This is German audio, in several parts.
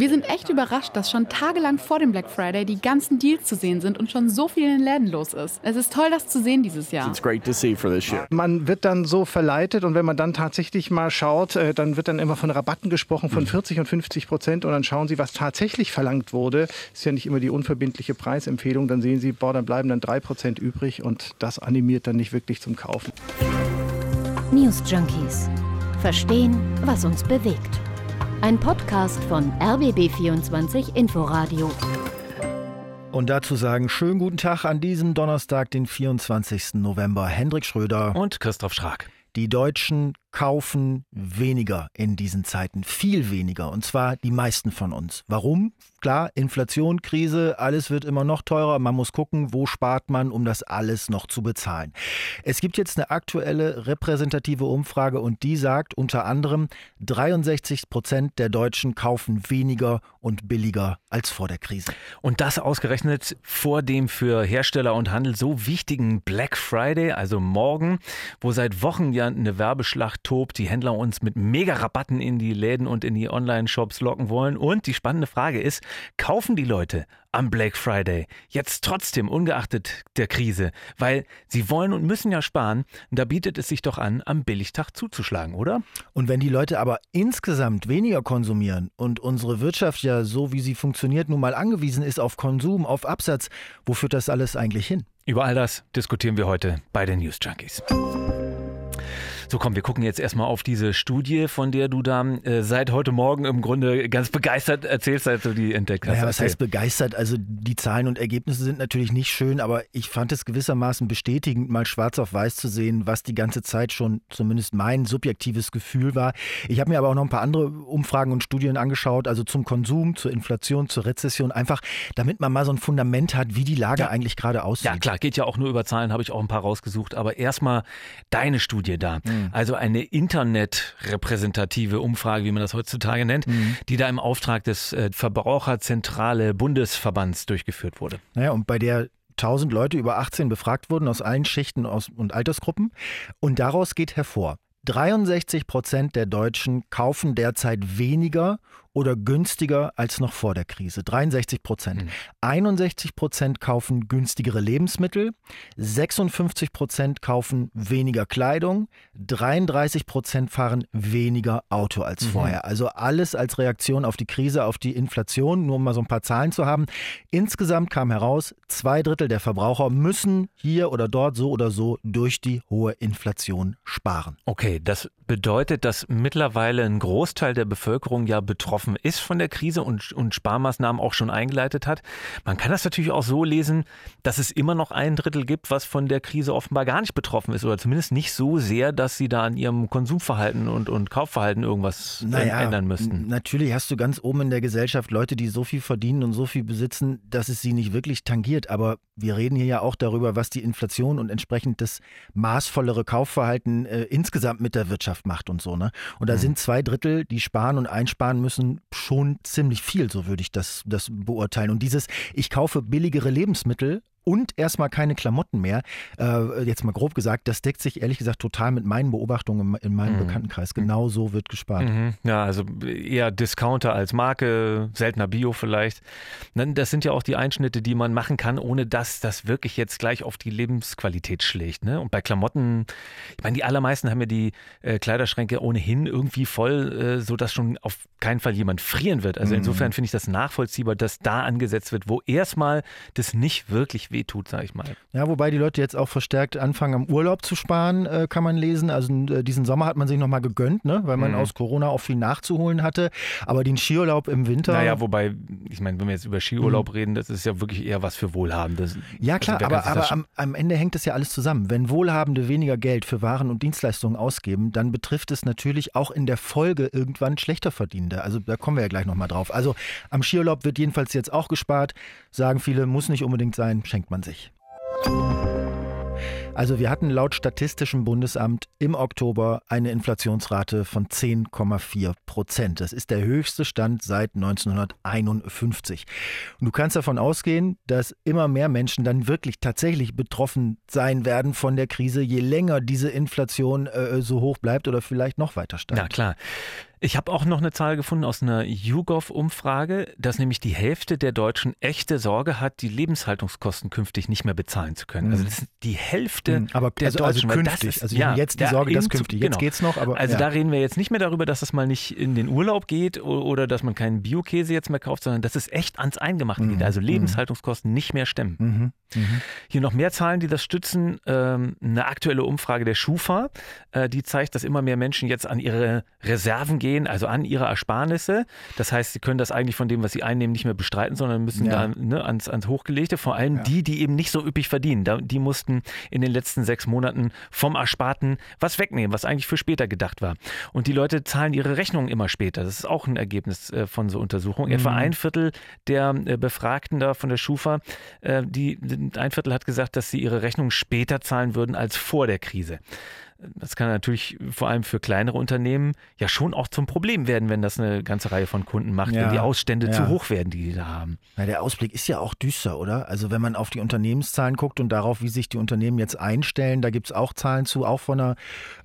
Wir sind echt überrascht, dass schon tagelang vor dem Black Friday die ganzen Deals zu sehen sind und schon so viel in den Läden los ist. Es ist toll, das zu sehen dieses Jahr. It's great to see for this year. Man wird dann so verleitet und wenn man dann tatsächlich mal schaut, äh, dann wird dann immer von Rabatten gesprochen von 40 und 50 Prozent und dann schauen Sie, was tatsächlich verlangt wurde. Ist ja nicht immer die unverbindliche Preisempfehlung. Dann sehen Sie, boah, dann bleiben dann drei Prozent übrig und das animiert dann nicht wirklich zum Kaufen. News Junkies. Verstehen, was uns bewegt. Ein Podcast von RBB24 Inforadio. Und dazu sagen, schönen guten Tag an diesem Donnerstag, den 24. November. Hendrik Schröder. Und Christoph Schrag. Die Deutschen kaufen weniger in diesen Zeiten, viel weniger, und zwar die meisten von uns. Warum? Klar, Inflation, Krise, alles wird immer noch teurer. Man muss gucken, wo spart man, um das alles noch zu bezahlen. Es gibt jetzt eine aktuelle repräsentative Umfrage und die sagt unter anderem, 63 Prozent der Deutschen kaufen weniger und billiger als vor der Krise. Und das ausgerechnet vor dem für Hersteller und Handel so wichtigen Black Friday, also morgen, wo seit Wochen ja eine Werbeschlacht tobt, die Händler uns mit Mega-Rabatten in die Läden und in die Online-Shops locken wollen. Und die spannende Frage ist, kaufen die Leute am Black Friday jetzt trotzdem ungeachtet der Krise, weil sie wollen und müssen ja sparen, da bietet es sich doch an, am Billigtag zuzuschlagen, oder? Und wenn die Leute aber insgesamt weniger konsumieren und unsere Wirtschaft ja so wie sie funktioniert nun mal angewiesen ist auf Konsum, auf Absatz, wo führt das alles eigentlich hin? Über all das diskutieren wir heute bei den News Junkies. So, komm, wir gucken jetzt erstmal auf diese Studie, von der du da äh, seit heute Morgen im Grunde ganz begeistert erzählst, als du die entdeckt hast. Ja, was heißt begeistert? Also die Zahlen und Ergebnisse sind natürlich nicht schön, aber ich fand es gewissermaßen bestätigend, mal schwarz auf weiß zu sehen, was die ganze Zeit schon zumindest mein subjektives Gefühl war. Ich habe mir aber auch noch ein paar andere Umfragen und Studien angeschaut, also zum Konsum, zur Inflation, zur Rezession, einfach damit man mal so ein Fundament hat, wie die Lage Ja. eigentlich gerade aussieht. Ja, klar, geht ja auch nur über Zahlen, habe ich auch ein paar rausgesucht. Aber erstmal deine Studie da. Also eine internetrepräsentative Umfrage, wie man das heutzutage nennt, die da im Auftrag des äh, Verbraucherzentrale Bundesverbands durchgeführt wurde. Naja, und bei der 1000 Leute über 18 befragt wurden aus allen Schichten und Altersgruppen. Und daraus geht hervor, 63 Prozent der Deutschen kaufen derzeit weniger oder günstiger als noch vor der Krise. 63 Prozent. 61 Prozent kaufen günstigere Lebensmittel, 56 Prozent kaufen weniger Kleidung, 33 Prozent fahren weniger Auto als vorher. Also alles als Reaktion auf die Krise, auf die Inflation, nur um mal so ein paar Zahlen zu haben. Insgesamt kam heraus, zwei Drittel der Verbraucher müssen hier oder dort so oder so durch die hohe Inflation sparen. Okay, das bedeutet, dass mittlerweile ein Großteil der Bevölkerung ja betroffen ist von der Krise und, und Sparmaßnahmen auch schon eingeleitet hat. Man kann das natürlich auch so lesen, dass es immer noch ein Drittel gibt, was von der Krise offenbar gar nicht betroffen ist oder zumindest nicht so sehr, dass sie da an ihrem Konsumverhalten und, und Kaufverhalten irgendwas äh, ändern müssten. Natürlich hast du ganz oben in der Gesellschaft Leute, die so viel verdienen und so viel besitzen, dass es sie nicht wirklich tangiert. Aber wir reden hier ja auch darüber, was die Inflation und entsprechend das maßvollere Kaufverhalten äh, insgesamt mit der Wirtschaft macht und so. Ne? Und da sind zwei Drittel, die sparen und einsparen müssen, schon ziemlich viel, so würde ich das, das beurteilen. Und dieses, ich kaufe billigere Lebensmittel und erstmal keine Klamotten mehr, äh, jetzt mal grob gesagt, das deckt sich ehrlich gesagt total mit meinen Beobachtungen in, in meinem Bekanntenkreis. Genau so wird gespart. Mhm. Ja, also eher Discounter als Marke, seltener Bio vielleicht. Das sind ja auch die Einschnitte, die man machen kann, ohne dass das wirklich jetzt gleich auf die Lebensqualität schlägt. Ne? Und bei Klamotten, ich meine, die allermeisten haben ja die äh, Kleiderschränke ohnehin irgendwie voll, äh, sodass schon auf keinen Fall jemand frieren wird. Also insofern finde ich das nachvollziehbar, dass da angesetzt wird, wo erstmal das nicht wirklich wehtut, sage ich mal. Ja, wobei die Leute jetzt auch verstärkt anfangen, am Urlaub zu sparen, äh, kann man lesen. Also äh, diesen Sommer hat man sich nochmal gegönnt, ne? weil man Mhm. aus Corona auch viel nachzuholen hatte. Aber den Skiurlaub im Winter. Naja, wobei, ich meine, wenn wir jetzt über Skiurlaub reden, das ist ja wirklich eher was für Wohlhabende. ja, klar, Also wer kann aber, aber am, am Ende hängt das ja alles zusammen. Wenn Wohlhabende weniger Geld für Waren und Dienstleistungen ausgeben, dann betrifft es natürlich auch in der Folge irgendwann schlechter Verdienende. Also da kommen wir ja gleich nochmal drauf. Also am Skiurlaub wird jedenfalls jetzt auch gespart. Sagen viele, muss nicht unbedingt sein, schenkt man sich. Also wir hatten laut Statistischem Bundesamt im Oktober eine Inflationsrate von 10,4 Prozent. Das ist der höchste Stand seit 1951. Und du kannst davon ausgehen, dass immer mehr Menschen dann wirklich tatsächlich betroffen sein werden von der Krise, je länger diese Inflation äh, so hoch bleibt oder vielleicht noch weiter steigt. Ja, klar. Ich habe auch noch eine Zahl gefunden aus einer YouGov-Umfrage, dass nämlich die Hälfte der Deutschen echte Sorge hat, die Lebenshaltungskosten künftig nicht mehr bezahlen zu können. Also das ist die Hälfte Mhm. aber der also, also Deutschen. das künftig. ist- also ja, jetzt die Sorge, dass künftig. Jetzt genau. geht's noch, aber Also ja. da reden wir jetzt nicht mehr darüber, dass es mal nicht in den Urlaub geht oder dass man keinen Biokäse jetzt mehr kauft, sondern dass es echt ans Eingemachte geht. Also Lebenshaltungskosten nicht mehr stemmen. Mhm. Mhm. Hier noch mehr Zahlen, die das stützen. Ähm, eine aktuelle Umfrage der Schufa, äh, die zeigt, dass immer mehr Menschen jetzt an ihre Reserven gehen, also an ihre Ersparnisse. Das heißt, sie können das eigentlich von dem, was sie einnehmen, nicht mehr bestreiten, sondern müssen Ja. da ne, ans, ans Hochgelegte. Vor allem Ja. die, die eben nicht so üppig verdienen. Die mussten in den letzten sechs Monaten vom Ersparten was wegnehmen, was eigentlich für später gedacht war. Und die Leute zahlen ihre Rechnungen immer später. Das ist auch ein Ergebnis äh, von so Untersuchungen. Etwa Mhm. ein Viertel der äh, Befragten da von der Schufa, äh, die, ein Viertel hat gesagt, dass sie ihre Rechnung später zahlen würden als vor der Krise. Das kann natürlich vor allem für kleinere Unternehmen ja schon auch zum Problem werden, wenn das eine ganze Reihe von Kunden macht, Ja, wenn die Ausstände ja. zu hoch werden, die die da haben. Na, der Ausblick ist ja auch düster, oder? Also wenn man auf die Unternehmenszahlen guckt und darauf, wie sich die Unternehmen jetzt einstellen, da gibt es auch Zahlen zu, auch von einer,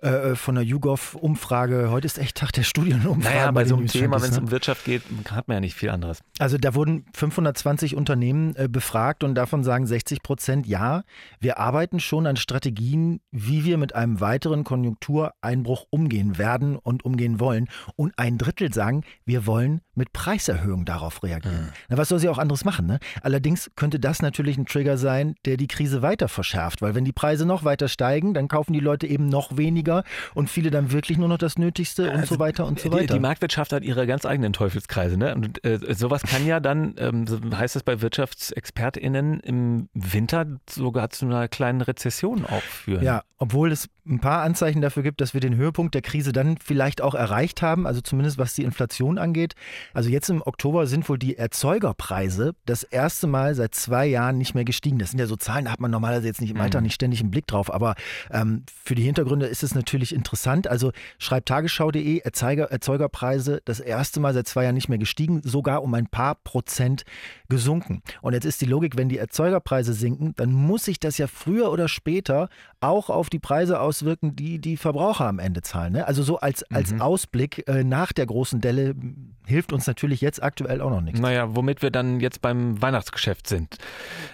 äh, von einer YouGov-Umfrage. Heute ist echt Tag der Studienumfragen. Naja, bei den so einem Thema, wenn es ne? um Wirtschaft geht, hat man ja nicht viel anderes. Also da wurden 520 Unternehmen äh, befragt und davon sagen 60 Prozent, ja, wir arbeiten schon an Strategien, wie wir mit einem weiteren Konjunktureinbruch umgehen werden und umgehen wollen. Und ein Drittel sagen, wir wollen mit Preiserhöhungen darauf reagieren. Na, was soll sie auch anderes machen? Ne? Allerdings könnte das natürlich ein Trigger sein, der die Krise weiter verschärft, weil wenn die Preise noch weiter steigen, dann kaufen die Leute eben noch weniger und viele dann wirklich nur noch das Nötigste und so weiter und so Die, weiter. die Marktwirtschaft hat ihre ganz eigenen Teufelskreise. Ne? Und äh, sowas kann ja dann, ähm, so heißt es bei WirtschaftsexpertInnen, im Winter sogar zu einer kleinen Rezession auch führen. Ja, obwohl es ein paar Anzeichen dafür gibt, dass wir den Höhepunkt der Krise dann vielleicht auch erreicht haben, also zumindest was die Inflation angeht. Also jetzt im Oktober sind wohl die Erzeugerpreise das erste Mal seit zwei Jahren nicht mehr gestiegen. Das sind ja so Zahlen, da hat man normalerweise jetzt nicht im Alltag nicht ständig einen Blick drauf, aber ähm, für die Hintergründe ist es natürlich interessant. Also schreibt tagesschau.de, Erzeuger, Erzeugerpreise das erste Mal seit zwei Jahren nicht mehr gestiegen, sogar um ein paar Prozent gesunken. Und jetzt ist die Logik, wenn die Erzeugerpreise sinken, dann muss sich das ja früher oder später auch auf die Preise auswirken, die die Verbraucher am Ende zahlen. Ne? Also so als, als Ausblick äh, nach der großen Delle m, hilft uns natürlich jetzt aktuell auch noch nichts. Naja, womit wir dann jetzt beim Weihnachtsgeschäft sind.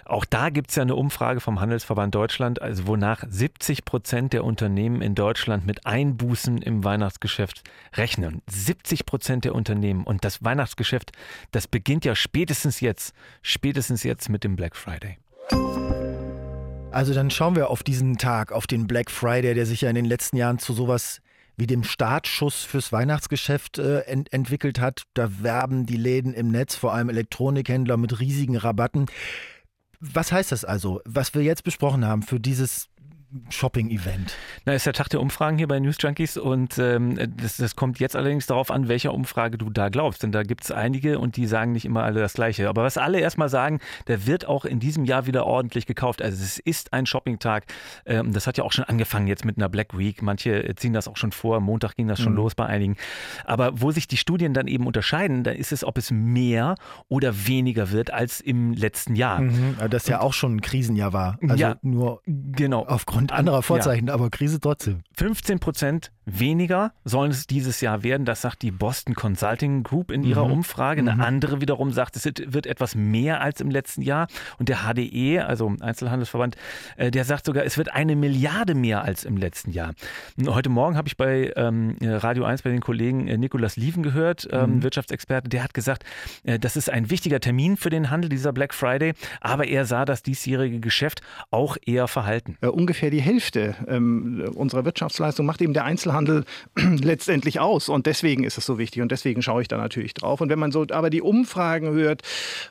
Auch da gibt es ja eine Umfrage vom Handelsverband Deutschland, also wonach 70 Prozent der Unternehmen in Deutschland mit Einbußen im Weihnachtsgeschäft rechnen. 70 Prozent der Unternehmen. Und das Weihnachtsgeschäft, das beginnt ja spätestens jetzt, spätestens jetzt mit dem Black Friday. Also dann schauen wir auf diesen Tag, auf den Black Friday, der sich ja in den letzten Jahren zu sowas wie dem Startschuss fürs Weihnachtsgeschäft äh, ent entwickelt hat. Da werben die Läden im Netz, vor allem Elektronikhändler, mit riesigen Rabatten. Was heißt das also, was wir jetzt besprochen haben für dieses Shopping-Event? Na, ist der Tag der Umfragen hier bei News Junkies und ähm, das, das kommt jetzt allerdings darauf an, welcher Umfrage du da glaubst. Denn da gibt es einige und die sagen nicht immer alle das Gleiche. Aber was alle erstmal sagen, der wird auch in diesem Jahr wieder ordentlich gekauft. Also es ist ein Shopping-Tag. Ähm, das hat ja auch schon angefangen jetzt mit einer Black Week. Manche ziehen das auch schon vor. Montag ging das schon los bei einigen. Aber wo sich die Studien dann eben unterscheiden, da ist es, ob es mehr oder weniger wird als im letzten Jahr. Mhm, das ja auch schon ein Krisenjahr war. Also Ja. nur Genau. aufgrund anderer Vorzeichen, aber Krise trotzdem. 15 Prozent weniger sollen es dieses Jahr werden. Das sagt die Boston Consulting Group in ihrer Mhm. Umfrage. Eine andere wiederum sagt, es wird etwas mehr als im letzten Jahr. Und der HDE, also Einzelhandelsverband, äh, der sagt sogar, es wird eine Milliarde mehr als im letzten Jahr. Heute Morgen habe ich bei ähm, Radio 1 bei den Kollegen äh, Nikolas Lieven gehört, ähm, Wirtschaftsexperte, der hat gesagt, äh, das ist ein wichtiger Termin für den Handel, dieser Black Friday. Aber er sah das diesjährige Geschäft auch eher verhalten. Äh, ungefähr die Hälfte ähm, unserer Wirtschaftsleistung macht eben der Einzelhandel letztendlich aus. Und deswegen ist es so wichtig. Und deswegen schaue ich da natürlich drauf. Und wenn man so aber die Umfragen hört,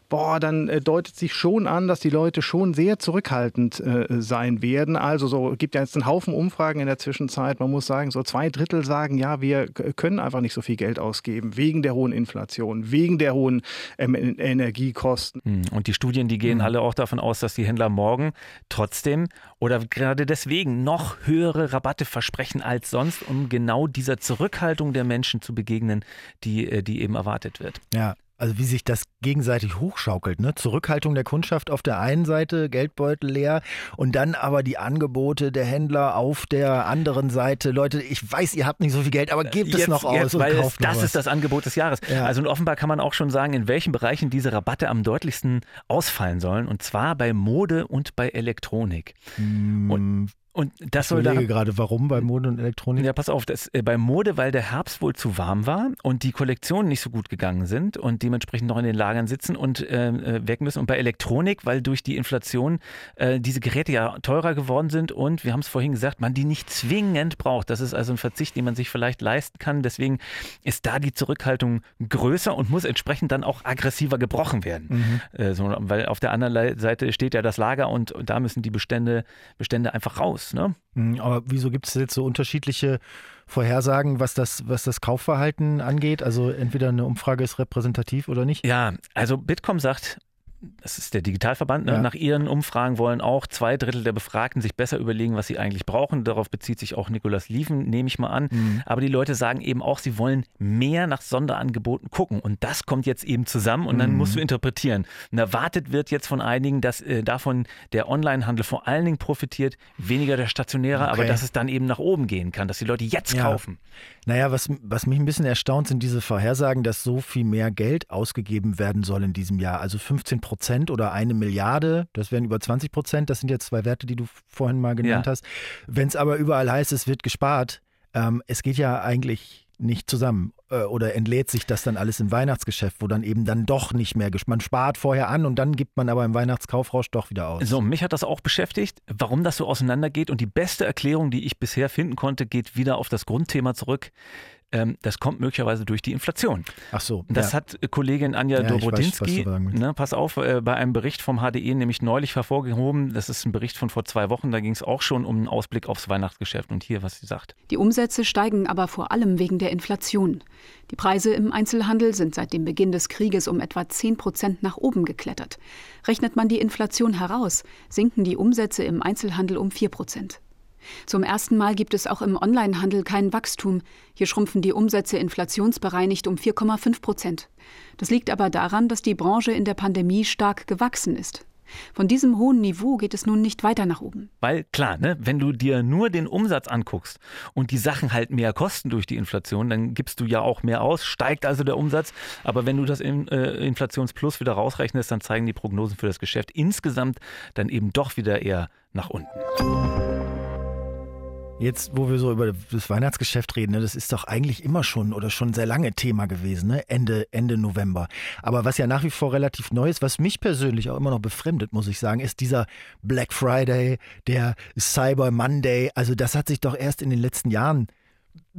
boah, dann äh, deutet sich schon an, dass die Leute schon sehr zurückhaltend äh, sein werden. Also so gibt ja jetzt einen Haufen Umfragen in der Zwischenzeit. Man muss sagen, so zwei Drittel sagen, ja, wir können einfach nicht so viel Geld ausgeben wegen der hohen Inflation, wegen der hohen ähm, Energiekosten. Hm, Und die Studien, die gehen alle auch davon aus, dass die Händler morgen trotzdem oder gerade deswegen noch höhere Rabatte versprechen als sonst, um genau dieser Zurückhaltung der Menschen zu begegnen, die, äh, die eben erwartet wird. Ja, also wie sich das gegenseitig hochschaukelt. Ne? Zurückhaltung der Kundschaft auf der einen Seite, Geldbeutel leer und dann aber die Angebote der Händler auf der anderen Seite. Leute, ich weiß, ihr habt nicht so viel Geld, aber gebt jetzt, es noch aus jetzt, und weil kauft es, Das noch ist das Angebot des Jahres. Ja. Also und offenbar kann man auch schon sagen, in welchen Bereichen diese Rabatte am deutlichsten ausfallen sollen. Und zwar bei Mode und bei Elektronik. Und und das ich soll da, gerade, warum bei Mode und Elektronik? Ja, pass auf, das, äh, bei Mode, weil der Herbst wohl zu warm war und die Kollektionen nicht so gut gegangen sind und dementsprechend noch in den Lagern sitzen und äh, weg müssen. Und bei Elektronik, weil durch die Inflation äh, diese Geräte ja teurer geworden sind und wir haben es vorhin gesagt, man die nicht zwingend braucht. Das ist also ein Verzicht, den man sich vielleicht leisten kann. Deswegen ist da die Zurückhaltung größer und muss entsprechend dann auch aggressiver gebrochen werden. Mhm. Äh, so, weil auf der anderen Seite steht ja das Lager und, und da müssen die Bestände, Bestände einfach raus. Ne? Mhm, Aber wieso gibt es jetzt so unterschiedliche Vorhersagen, was das, was das Kaufverhalten angeht? Also entweder eine Umfrage ist repräsentativ oder nicht? Ja, also Bitkom sagt, das ist der Digitalverband, ne? Ja. nach ihren Umfragen wollen auch zwei Drittel der Befragten sich besser überlegen, was sie eigentlich brauchen. Darauf bezieht sich auch Nikolas Lieven, nehme ich mal an. Mhm. Aber die Leute sagen eben auch, sie wollen mehr nach Sonderangeboten gucken. Und das kommt jetzt eben zusammen und dann Mhm. musst du interpretieren. Und erwartet wird jetzt von einigen, dass äh, davon der Onlinehandel vor allen Dingen profitiert, weniger der stationäre, aber Okay. dass es dann eben nach oben gehen kann, dass die Leute jetzt Ja. kaufen. Naja, was, was mich ein bisschen erstaunt, sind diese Vorhersagen, dass so viel mehr Geld ausgegeben werden soll in diesem Jahr. Also 15 Prozent oder eine Milliarde, das wären über 20 Prozent. Das sind jetzt zwei Werte, die du vorhin mal genannt Ja. hast. Wenn es aber überall heißt, es wird gespart, ähm, es geht ja eigentlich nicht zusammen. Äh, oder entlädt sich das dann alles im Weihnachtsgeschäft, wo dann eben dann doch nicht mehr, man spart vorher an und dann gibt man aber im Weihnachtskaufrausch doch wieder aus. So, mich hat das auch beschäftigt, warum das so auseinandergeht. Und die beste Erklärung, die ich bisher finden konnte, geht wieder auf das Grundthema zurück. Ähm, das kommt möglicherweise durch die Inflation. Ach so. Das ja. hat Kollegin Anja Ja, willst. ne, pass auf, äh, bei einem Bericht vom HDE nämlich neulich hervorgehoben. Das ist ein Bericht von vor zwei Wochen. Da ging es auch schon um einen Ausblick aufs Weihnachtsgeschäft. Und hier, was sie sagt. Die Umsätze steigen aber vor allem wegen der Inflation. Die Preise im Einzelhandel sind seit dem Beginn des Krieges um etwa 10 Prozent nach oben geklettert. Rechnet man die Inflation heraus, sinken die Umsätze im Einzelhandel um 4 Prozent. Zum ersten Mal gibt es auch im Onlinehandel kein Wachstum. Hier schrumpfen die Umsätze inflationsbereinigt um 4,5 Prozent. Das liegt aber daran, dass die Branche in der Pandemie stark gewachsen ist. Von diesem hohen Niveau geht es nun nicht weiter nach oben. Weil klar, ne, wenn du dir nur den Umsatz anguckst und die Sachen halt mehr kosten durch die Inflation, dann gibst du ja auch mehr aus, steigt also der Umsatz. Aber wenn du das in, äh, Inflationsplus wieder rausrechnest, dann zeigen die Prognosen für das Geschäft insgesamt dann eben doch wieder eher nach unten. Jetzt, wo wir so über das Weihnachtsgeschäft reden, ne, das ist doch eigentlich immer schon oder schon sehr lange Thema gewesen, ne? Ende, Ende November. Aber was ja nach wie vor relativ neu ist, was mich persönlich auch immer noch befremdet, muss ich sagen, ist dieser Black Friday, der Cyber Monday. Also das hat sich doch erst in den letzten Jahren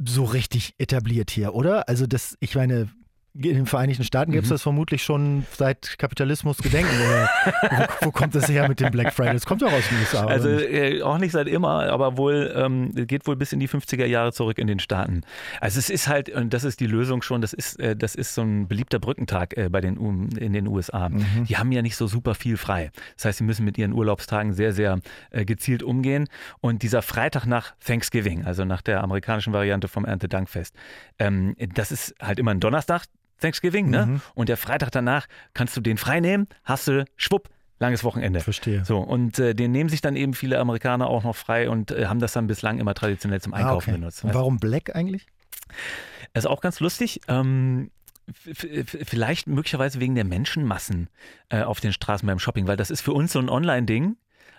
so richtig etabliert hier, oder? Also das, ich meine, in den Vereinigten Staaten gibt es das vermutlich schon seit Kapitalismus gedenken. Wo, wo kommt das her mit dem Black Friday? Das kommt doch aus den USA. oder Also nicht? äh, auch nicht seit immer, aber wohl ähm, geht wohl bis in die 50er Jahre zurück in den Staaten. Also es ist halt, und das ist die Lösung schon, das ist, äh, das ist so ein beliebter Brückentag äh, bei den U in den USA. Die haben ja nicht so super viel frei. Das heißt, sie müssen mit ihren Urlaubstagen sehr, sehr äh, gezielt umgehen. Und dieser Freitag nach Thanksgiving, also nach der amerikanischen Variante vom Erntedankfest, ähm, das ist halt immer ein Donnerstag. Thanksgiving, ne? Und der Freitag danach kannst du den frei nehmen, hast du schwupp, langes Wochenende. Verstehe. So, und äh, den nehmen sich dann eben viele Amerikaner auch noch frei und äh, haben das dann bislang immer traditionell zum Einkaufen Ah, okay. benutzt. Und warum Black eigentlich? Ist auch ganz lustig. Ähm, vielleicht möglicherweise wegen der Menschenmassen äh, auf den Straßen beim Shopping, weil das ist für uns so ein Online-Ding.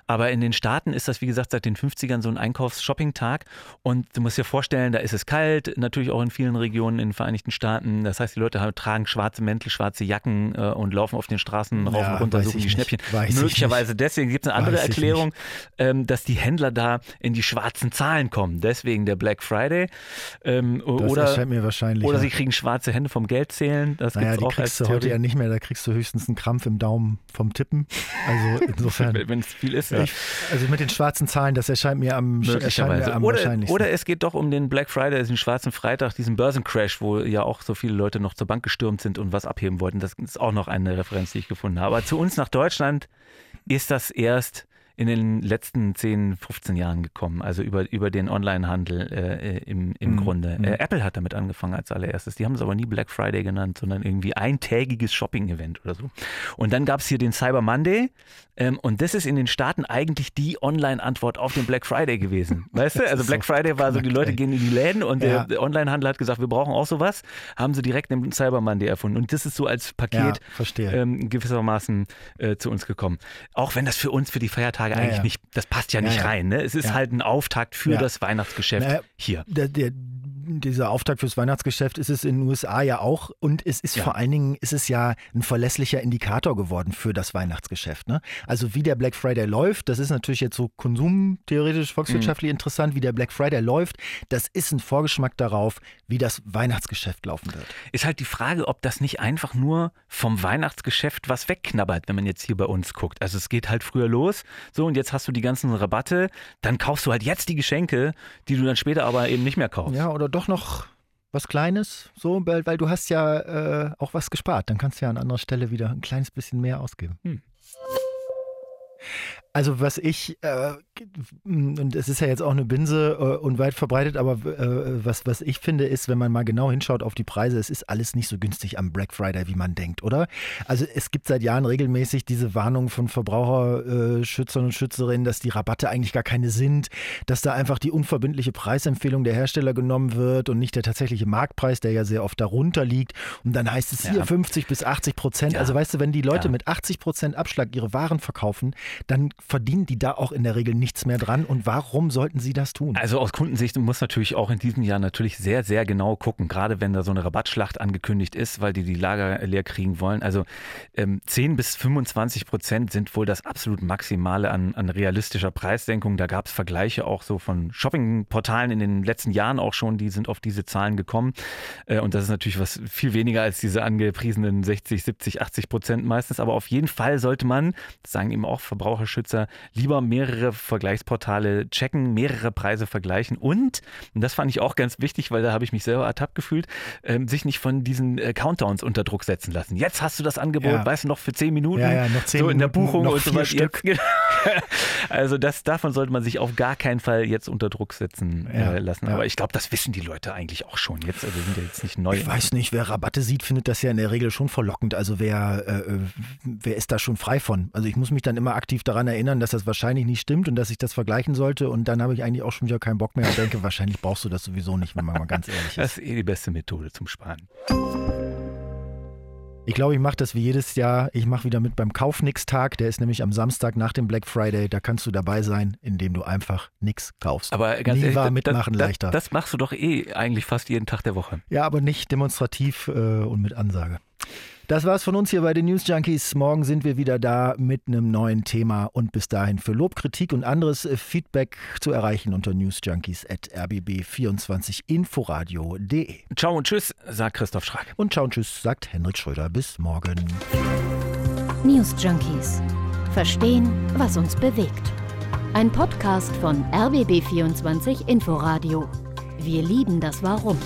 Aber in den Staaten ist das, wie gesagt, seit den 50ern so ein Einkaufs-Shopping-Tag. Und du musst dir vorstellen, da ist es kalt, natürlich auch in vielen Regionen in den Vereinigten Staaten. Das heißt, die Leute haben, tragen schwarze Mäntel, schwarze Jacken äh, und laufen auf den Straßen rauf Ja, und runter, suchen die nicht. Schnäppchen. Weiß ich Möglicherweise deswegen gibt es eine andere Weiß Erklärung, ähm, dass die Händler da in die schwarzen Zahlen kommen. Deswegen der Black Friday. Ähm, Das oder erscheint mir wahrscheinlich. oder sie kriegen schwarze Hände vom Geldzählen. Das naja, gibt's die auch als kriegst du heute ja nicht mehr, da kriegst du höchstens einen Krampf im Daumen vom Tippen. Also insofern. Wenn es viel ist. Ja. Ich, also mit den schwarzen Zahlen, das erscheint mir am, erscheint Möglicherweise. mir am Oder, wahrscheinlichsten. oder es geht doch um den Black Friday, den schwarzen Freitag, diesen Börsencrash, wo ja auch so viele Leute noch zur Bank gestürmt sind und was abheben wollten. Das ist auch noch eine Referenz, die ich gefunden habe. Aber zu uns nach Deutschland ist das erst in den letzten 10, 15 Jahren gekommen, also über, über den Onlinehandel äh, im, im mhm. Grunde. Äh, Apple hat damit angefangen als allererstes. Die haben es aber nie Black Friday genannt, sondern irgendwie eintägiges Shopping-Event oder so. Und dann gab es hier den Cyber Monday ähm, und das ist in den Staaten eigentlich die Online-Antwort auf den Black Friday gewesen. Weißt du? Also Black Friday war so, die Leute gehen in die Läden und ja. der Onlinehandel hat gesagt, wir brauchen auch sowas, haben sie direkt den Cyber Monday erfunden. Und das ist so als Paket ja, ähm, gewissermaßen äh, zu uns gekommen. Auch wenn das für uns, für die Feiertage ja, eigentlich nicht, das passt ja nicht rein. Ne? Es ist halt ein Auftakt für das Weihnachtsgeschäft hier. Der, der, dieser Auftakt fürs Weihnachtsgeschäft ist es in den USA ja auch und es ist ja. vor allen Dingen ist es ja ein verlässlicher Indikator geworden für das Weihnachtsgeschäft. Ne? Also wie der Black Friday läuft, das ist natürlich jetzt so konsumtheoretisch, volkswirtschaftlich mhm. interessant, wie der Black Friday läuft, das ist ein Vorgeschmack darauf, wie das Weihnachtsgeschäft laufen wird. Ist halt die Frage, ob das nicht einfach nur vom Weihnachtsgeschäft was wegknabbert, wenn man jetzt hier bei uns guckt. Also es geht halt früher los, so und jetzt hast du die ganzen Rabatte, dann kaufst du halt jetzt die Geschenke, die du dann später aber eben nicht mehr kaufst. Ja, oder doch noch was Kleines, so, weil, weil du hast ja äh, auch was gespart. Dann kannst du ja an anderer Stelle wieder ein kleines bisschen mehr ausgeben. Hm. Also was ich, äh, und es ist ja jetzt auch eine Binse äh, und weit verbreitet, aber äh, was, was ich finde ist, wenn man mal genau hinschaut auf die Preise, es ist alles nicht so günstig am Black Friday, wie man denkt, oder? Also es gibt seit Jahren regelmäßig diese Warnung von Verbraucherschützern und Schützerinnen, dass die Rabatte eigentlich gar keine sind, dass da einfach die unverbindliche Preisempfehlung der Hersteller genommen wird und nicht der tatsächliche Marktpreis, der ja sehr oft darunter liegt. Und dann heißt es hier ja. 50 bis 80 Prozent. Ja. Also weißt du, wenn die Leute ja. mit 80 Prozent Abschlag ihre Waren verkaufen, dann verdienen die da auch in der Regel nichts mehr dran. Und warum sollten sie das tun? Also aus Kundensicht muss natürlich auch in diesem Jahr natürlich sehr, sehr genau gucken, gerade wenn da so eine Rabattschlacht angekündigt ist, weil die die Lager leer kriegen wollen. Also ähm, 10 bis 25 Prozent sind wohl das absolut Maximale an, an realistischer Preissenkung. Da gab es Vergleiche auch so von Shoppingportalen in den letzten Jahren auch schon, die sind auf diese Zahlen gekommen. Äh, und das ist natürlich was viel weniger als diese angepriesenen 60, 70, 80 Prozent meistens. Aber auf jeden Fall sollte man, das sagen eben auch Verbraucherschützer, Nutzer lieber mehrere Vergleichsportale checken, mehrere Preise vergleichen und, und das fand ich auch ganz wichtig, weil da habe ich mich selber ertappt gefühlt, ähm, sich nicht von diesen äh, Countdowns unter Druck setzen lassen. Jetzt hast du das Angebot, ja. weißt du, noch für zehn Minuten, ja, ja, noch zehn so in der Buchung und so weiter. also das, davon sollte man sich auf gar keinen Fall jetzt unter Druck setzen äh, lassen. Aber ich glaube, das wissen die Leute eigentlich auch schon jetzt. Also sind ja jetzt nicht neu. Ich weiß nicht, wer Rabatte sieht, findet das ja in der Regel schon verlockend. Also wer, äh, äh wer ist da schon frei von? Also ich muss mich dann immer aktiv daran erinnern, erinnern, dass das wahrscheinlich nicht stimmt und dass ich das vergleichen sollte. Und dann habe ich eigentlich auch schon wieder keinen Bock mehr und denke, wahrscheinlich brauchst du das sowieso nicht, wenn man mal ganz ehrlich ist. Das ist eh die beste Methode zum Sparen. Ich glaube, ich mache das wie jedes Jahr. Ich mache wieder mit beim Kaufnix-Tag. Der ist nämlich am Samstag nach dem Black Friday. Da kannst du dabei sein, indem du einfach nichts kaufst. Aber ganz Nie ehrlich, war mitmachen das, leichter. Das, das, machst du doch eh eigentlich fast jeden Tag der Woche. Ja, aber nicht demonstrativ äh, und mit Ansage. Das war's von uns hier bei den News Junkies. Morgen sind wir wieder da mit einem neuen Thema und bis dahin für Lob, Kritik und anderes äh, Feedback zu erreichen unter newsjunkies.rbb24inforadio.de. Ciao und tschüss, sagt Christoph Schrag. Und ciao und tschüss, sagt Henrik Schröder. Bis morgen. News Junkies. Verstehen, was uns bewegt. Ein Podcast von RBB24 Inforadio. Wir lieben das Warum.